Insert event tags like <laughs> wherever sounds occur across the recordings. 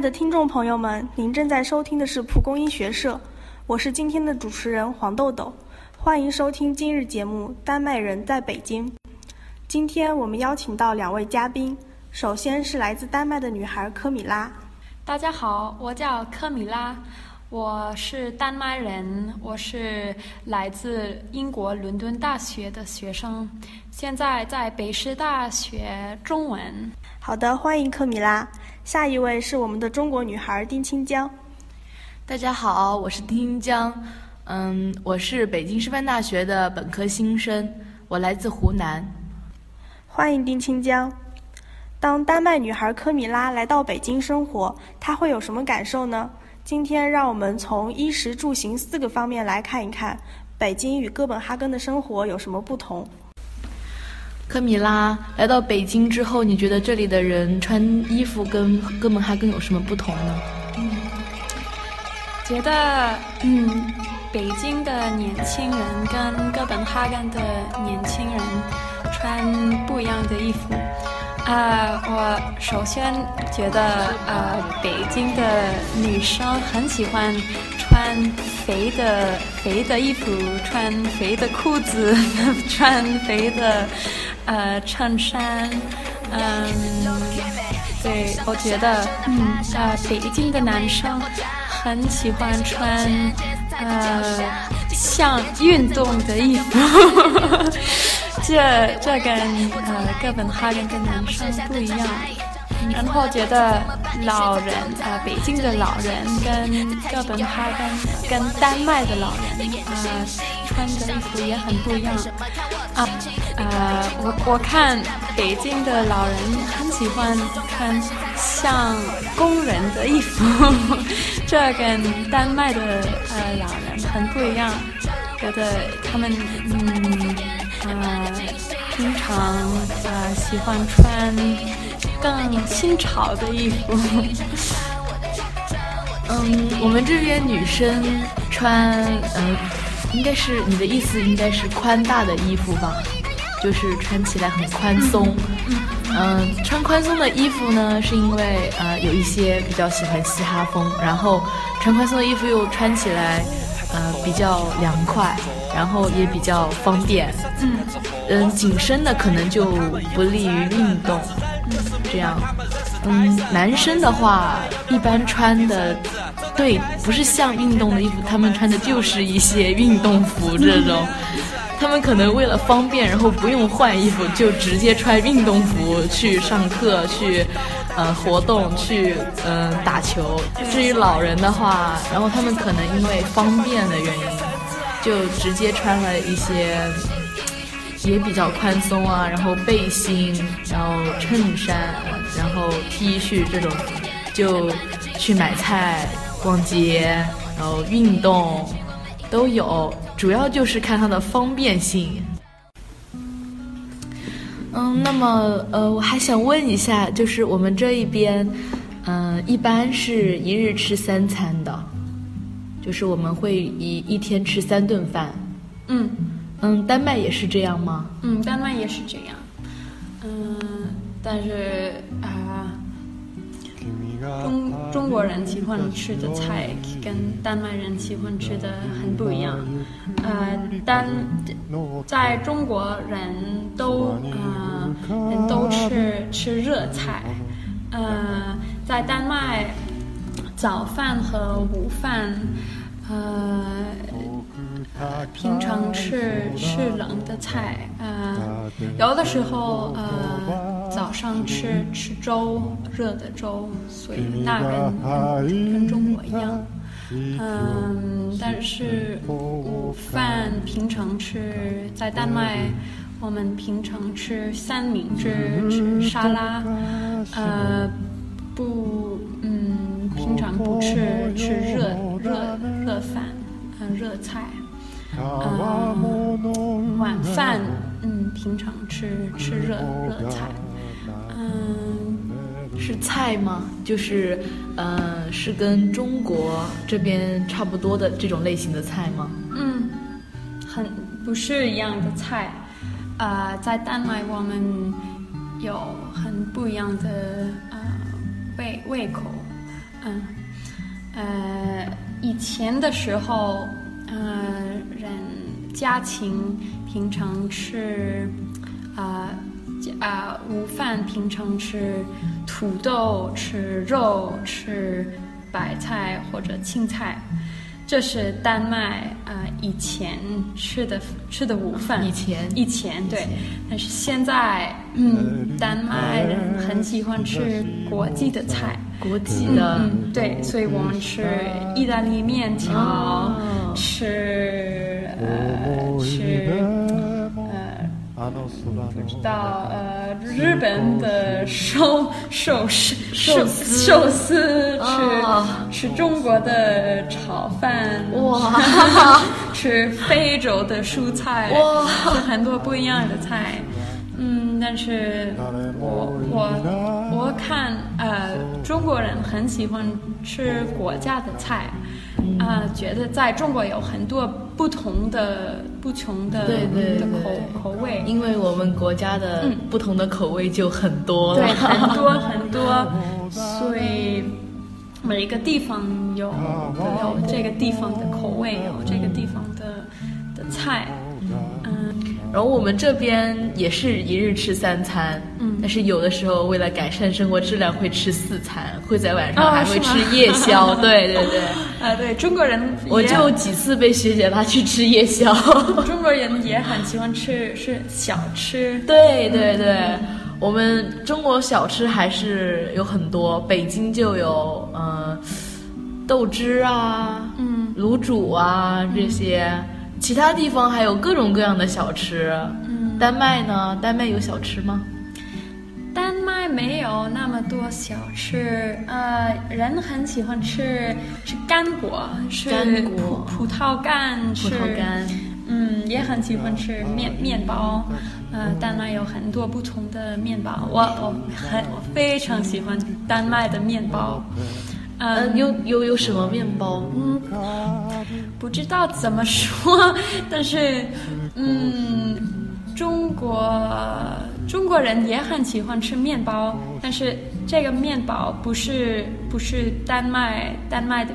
爱的听众朋友们，您正在收听的是蒲公英学社，我是今天的主持人黄豆豆，欢迎收听今日节目《丹麦人在北京》。今天我们邀请到两位嘉宾，首先是来自丹麦的女孩科米拉。大家好，我叫科米拉，我是丹麦人，我是来自英国伦敦大学的学生，现在在北师大学中文。好的，欢迎科米拉。下一位是我们的中国女孩丁青江。大家好，我是丁青江，嗯，我是北京师范大学的本科新生，我来自湖南。欢迎丁青江。当丹麦女孩科米拉来到北京生活，她会有什么感受呢？今天让我们从衣食住行四个方面来看一看，北京与哥本哈根的生活有什么不同。科米拉来到北京之后，你觉得这里的人穿衣服跟哥本哈根有什么不同呢？嗯，觉得嗯，北京的年轻人跟哥本哈根的年轻人穿不一样的衣服。啊，我首先觉得呃，北京的女生很喜欢穿肥的肥的衣服，穿肥的裤子，<laughs> 穿肥的。呃，衬衫，嗯，对，我觉得，嗯，呃，北京的男生很喜欢穿，呃，像运动的衣服，这这跟呃哥本哈根的男生不一样。然后觉得老人啊，北京的老人跟哥本哈根、跟丹麦的老人啊，穿的衣服也很不一样啊。呃，我我看北京的老人很喜欢穿像工人的衣服，<laughs> 这跟丹麦的呃老人很不一样。觉得他们嗯，平常啊喜欢穿。更新潮的衣服。嗯，我们这边女生穿，嗯，应该是你的意思，应该是宽大的衣服吧？就是穿起来很宽松。嗯，穿宽松的衣服呢，是因为呃有一些比较喜欢嘻哈风，然后穿宽松的衣服又穿起来呃比较凉快，然后也比较方便。嗯，嗯，紧身的可能就不利于运动。这样，嗯，男生的话一般穿的，对，不是像运动的衣服，他们穿的就是一些运动服这种，他们可能为了方便，然后不用换衣服，就直接穿运动服去上课、去，呃，活动、去，嗯，打球。至于老人的话，然后他们可能因为方便的原因，就直接穿了一些。也比较宽松啊，然后背心，然后衬衫，然后 T 恤这种，就去买菜、逛街，然后运动都有，主要就是看它的方便性。嗯，那么呃，我还想问一下，就是我们这一边，嗯，一般是一日吃三餐的，就是我们会一一天吃三顿饭。嗯。嗯，丹麦也是这样吗？嗯，丹麦也是这样。嗯，但是啊，中中国人喜欢吃的菜跟丹麦人喜欢吃的很不一样。呃，丹在中国人都呃人都吃吃热菜。呃，在丹麦早饭和午饭，呃。平常吃吃冷的菜，呃，有的时候呃早上吃吃粥，热的粥，所以那跟跟中国一样，嗯，但是午饭平常吃在丹麦，我们平常吃三明治，吃沙拉，呃，不，嗯，平常不吃吃热热热饭，嗯，热菜。嗯，晚饭嗯，平常吃吃热热菜，嗯，是菜吗？就是呃，是跟中国这边差不多的这种类型的菜吗？嗯，很不是一样的菜，啊，在丹麦我们有很不一样的呃胃胃口，嗯，呃，以前的时候，呃，人家庭平常吃，啊、啊、午饭平常吃土豆、吃肉、吃白菜或者青菜。这是丹麦呃以前吃的吃的午饭，以前以前对，但是现在嗯，丹麦人很喜欢吃国际的菜，<laughs> 国际的，嗯，对，所以我们吃意大利面条，哦吃呃吃呃不知道呃日本的寿寿司。寿司寿司吃、哦吃中国的炒饭哇。<laughs> 吃非洲的蔬菜哇。吃很多不一样的菜。嗯，但是我我我看呃，中国人很喜欢吃国家的菜，啊、觉得在中国有很多不同的不同的对对的口口味，因为我们国家的嗯。不同的口味就很多了。对，很多很多，<laughs> 所以每一个地方有有这个地方的口味，有这个地方的的菜，嗯然后我们这边也是一日吃三餐，嗯。但是有的时候为了改善生活质量会吃四餐，会在晚上哦还会吃夜宵。对对对，<laughs> 啊，对中国人，我就几次被学姐拉去吃夜宵。<laughs> 中国人也很喜欢吃是小吃，对对对，我们中国小吃还是有很多，北京就有呃豆汁啊，嗯。卤煮啊这些，其他地方还有各种各样的小吃。嗯，丹麦呢？丹麦有小吃吗？丹麦没有那么多小吃，呃，人很喜欢吃吃干果，吃干果葡葡萄干，葡吃萄干。嗯，也很喜欢吃面面包，呃，丹麦有很多不同的面包，我我很我非常喜欢丹麦的面包，呃，嗯，有有有什么面包？嗯，不知道怎么说，但是，嗯，中国中国人也很喜欢吃面包，但是这个面包不是不是丹麦丹麦的，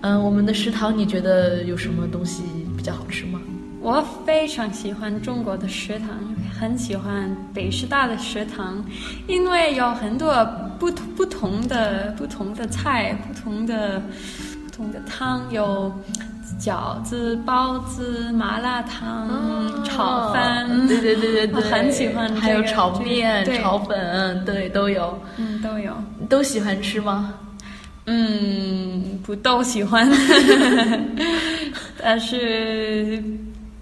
嗯、我们的食堂你觉得有什么东西比较好吃吗？我非常喜欢中国的食堂，很喜欢北师大的食堂，因为有很多不同不同的不同的菜，不同的不同的汤，有饺子、包子、麻辣烫、炒饭。哦对对对对对，<laughs> 很喜欢这个还有炒面、对炒粉，对，都有。嗯，都有。都喜欢吃吗？嗯，不都喜欢，<laughs> 但是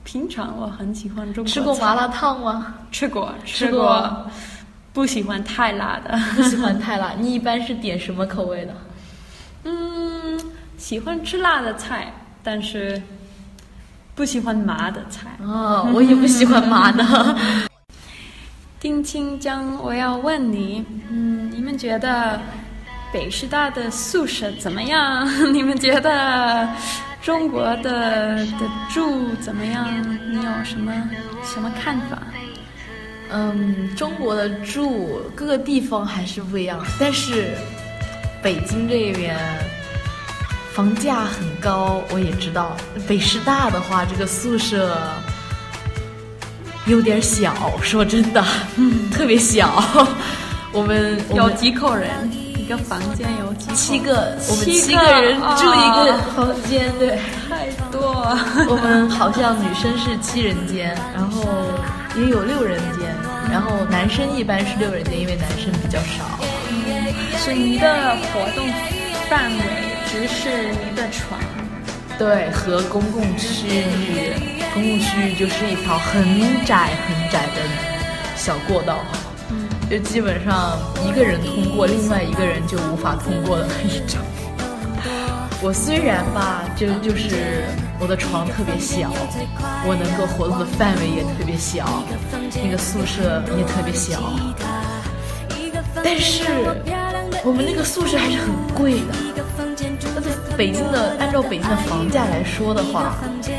平常我很喜欢中国菜吃过麻辣烫吗？吃过，吃吃过，不喜欢太辣的。不喜欢太辣。<laughs> 你一般是点什么口味的？嗯，喜欢吃辣的菜，但是不喜欢麻的菜。哦，我也不喜欢麻的。<laughs> 丁青江，我要问你，嗯，你们觉得北师大的宿舍怎么样？<laughs> 你们觉得中国的的住怎么样？你有什么什么看法？嗯，中国的住各个地方还是不一样，但是北京这边房价很高，我也知道。北师大的话，这个宿舍有点小，说真的，<laughs> 特别小。<laughs> 我们有几口人？一个房间有几？七个，我们七七个人住一个哦房间，对。太多。我们好像女生是七人间，然后也有六人间，然后男生一般是六人间，因为男生比较少。是你的活动范围只是你的床。对，和公共区域，公共区域就是一条很窄很窄的小过道，嗯就基本上一个人通过，另外一个人就无法通过的那一种。我虽然吧，就就是我的床特别小，我能够活动的范围也特别小，那个宿舍也特别小，但是我们那个宿舍还是很贵的。那在北京的，按照北京的房价来说的话，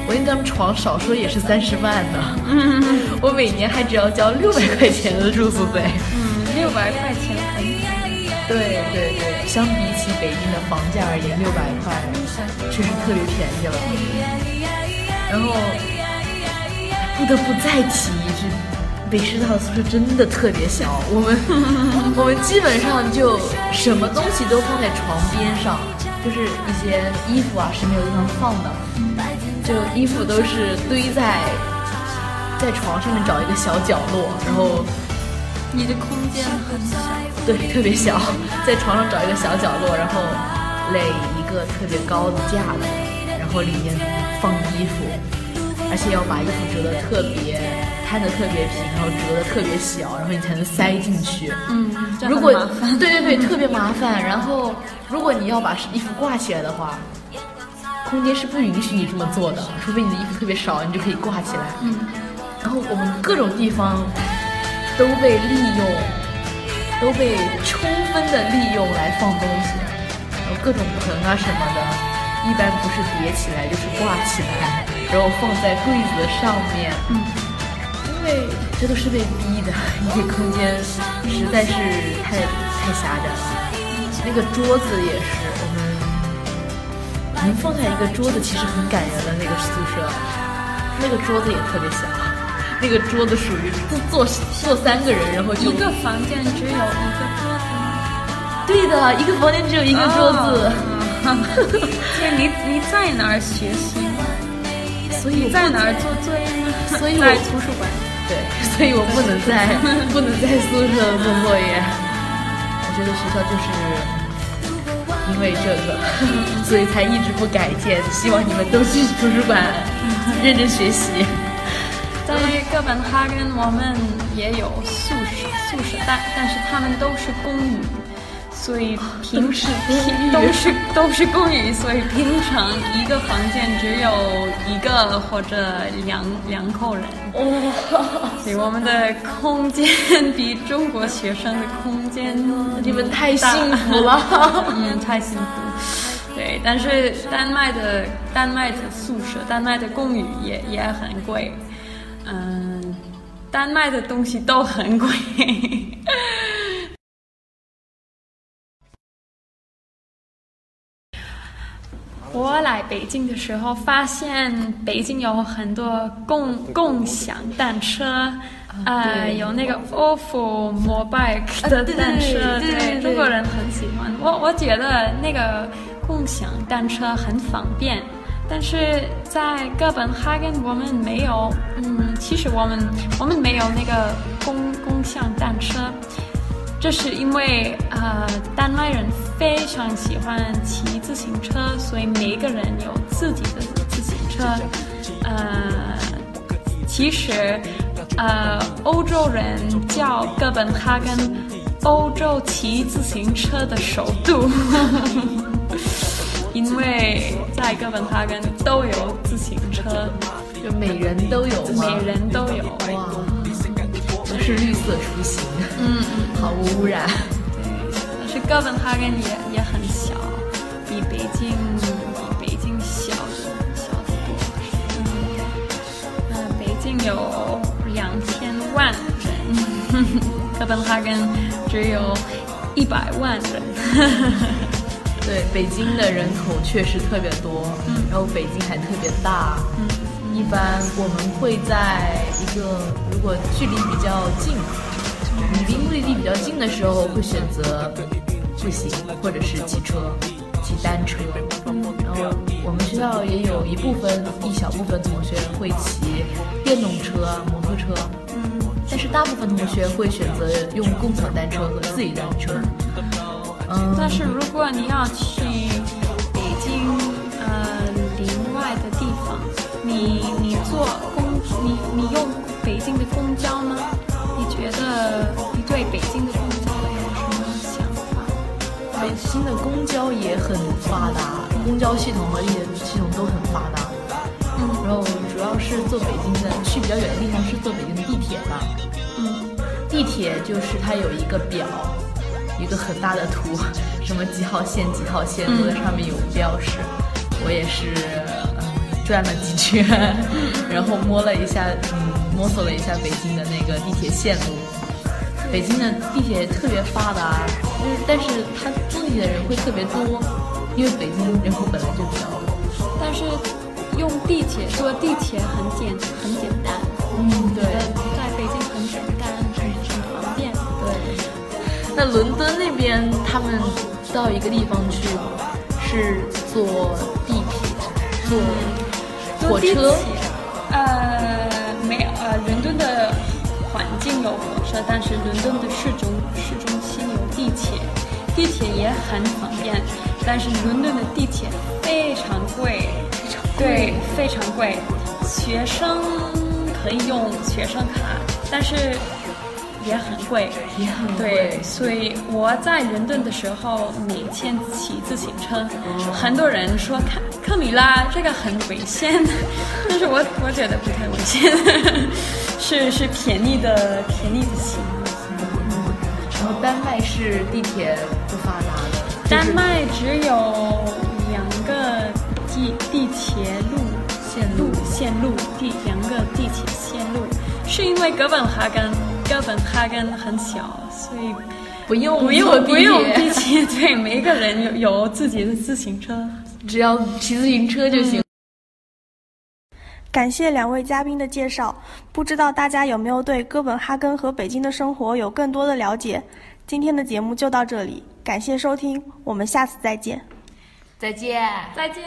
我那张床少说也是三十万呢。<laughs> 我每年还只要交六百块钱的住宿费。嗯，六百块钱很便宜。对对对，相比起北京的房价而言，六百块确实特别便宜了。然后不得不再提一句，北师大的宿舍真的特别小，我们 <laughs> 我们基本上就什么东西都放在床边上，就是一些衣服啊是没有地方放的，就衣服都是堆在在床上面找一个小角落，然后。你的空间很小，对，特别小，在床上找一个小角落，然后垒一个特别高的架子，然后里面放衣服，而且要把衣服折得特别摊得特别平，然后折得特别小，然后你才能塞进去。嗯，如果对对对，<laughs> 特别麻烦。然后如果你要把衣服挂起来的话，空间是不允许你这么做的，除非你的衣服特别少，你就可以挂起来。嗯，然后我们各种地方。都被利用，都被充分的利用来放东西，然后各种盆啊什么的，一般不是叠起来就是挂起来，然后放在柜子上面。嗯，因为这都是被逼的，因为空间实在是太太狭窄了。那个桌子也是，我们能放下一个桌子，其实很感人的那个宿舍，那个桌子也特别小。那个桌子属于坐坐三个人，然后就一个房间只有一个桌子吗？对的，一个房间只有一个桌子。<laughs> 所以你你在哪儿学习？所以在哪儿做作业呢？所以在图书馆。对，所以我不能在 <laughs> 不能在宿舍做作业。我觉得学校就是因为这个，所以才一直不改建。希望你们都去图书馆认真学习。本哈根，我们也有宿舍，宿舍，但但是他们都是公寓，所以平时都是都是公寓，所以平常一个房间只有一个或者两两口人。哇，所以我们的空间比中国学生的空间，你们太幸福了，嗯，太幸福。对，但是丹麦的丹麦的宿舍，丹麦的公寓也也很贵。嗯，丹麦的东西都很贵。<laughs> 我来北京的时候，发现北京有很多共共享单车，呃，有那个 ofo mobike 的单车，对中国人很喜欢。我我觉得那个共享单车很方便。但是在哥本哈根，我们没有，嗯，其实我们我们没有那个共共享单车，这是因为呃，丹麦人非常喜欢骑自行车，所以每个人有自己的自行车。呃，其实呃，欧洲人叫哥本哈根欧洲骑自行车的首都。<laughs> 因为在哥本哈根都有自行车，就每人都有每人都有哇，都是绿色出行，嗯嗯，毫无污染。对，但是哥本哈根也也很小，比北京比北京小小得多。嗯，北京有两千万人，<laughs> 哥本哈根只有一百万人。对，北京的人口确实特别多，嗯，然后北京还特别大，嗯，一般我们会在一个如果距离比较近，你离目的地比较近的时候，会选择步行或者是骑车，骑单车，然后我们学校也有一部分一小部分同学会骑电动车、摩托车，嗯，但是大部分同学会选择用共享单车和自己单车。但是如果你要去北京呃另外的地方，你你坐公你你用北京的公交吗？你觉得你对北京的公交有什么想法？北京的公交也很发达，公交系统和地铁系统都很发达。嗯，然后主要是坐北京的去比较远的地方是坐北京的地铁吧。嗯，地铁就是它有一个表。一个很大的图，<laughs> 什么几号线几号线都在上面有标识。我也是，嗯，转了几圈，<laughs> 然后摸了一下，嗯，摸索了一下北京的那个地铁线路。北京的地铁特别发达，就是但是它住地的人会特别多，因为北京人口本来就比较多。但是用地铁坐地铁很简很简单，嗯，对，对。那伦敦那边他们到一个地方去是坐地铁，坐火车。呃，没有，呃，伦敦的环境有火车，但是伦敦的市中市中心有地铁，地铁也很方便，但是伦敦的地铁非常贵，对，非常贵。学生可以用学生卡，但是也很贵，也很贵。对，所以我在伦敦的时候每天骑自行车，很多人说看克米拉这个很危险，<laughs> 但是我我觉得不太危险，<laughs> 是是便宜的便宜的行。嗯，然后丹麦是地铁不发达的，丹麦只有两个地地铁路线路线路地两个地铁线路，是因为哥本哈根哥本哈根很小，所以不用不用不用地铁，<laughs> 对，每个人有有自己的自行车。只要骑自行车就行。感谢两位嘉宾的介绍，不知道大家有没有对哥本哈根和北京的生活有更多的了解？今天的节目就到这里，感谢收听，我们下次再见。再见，再见。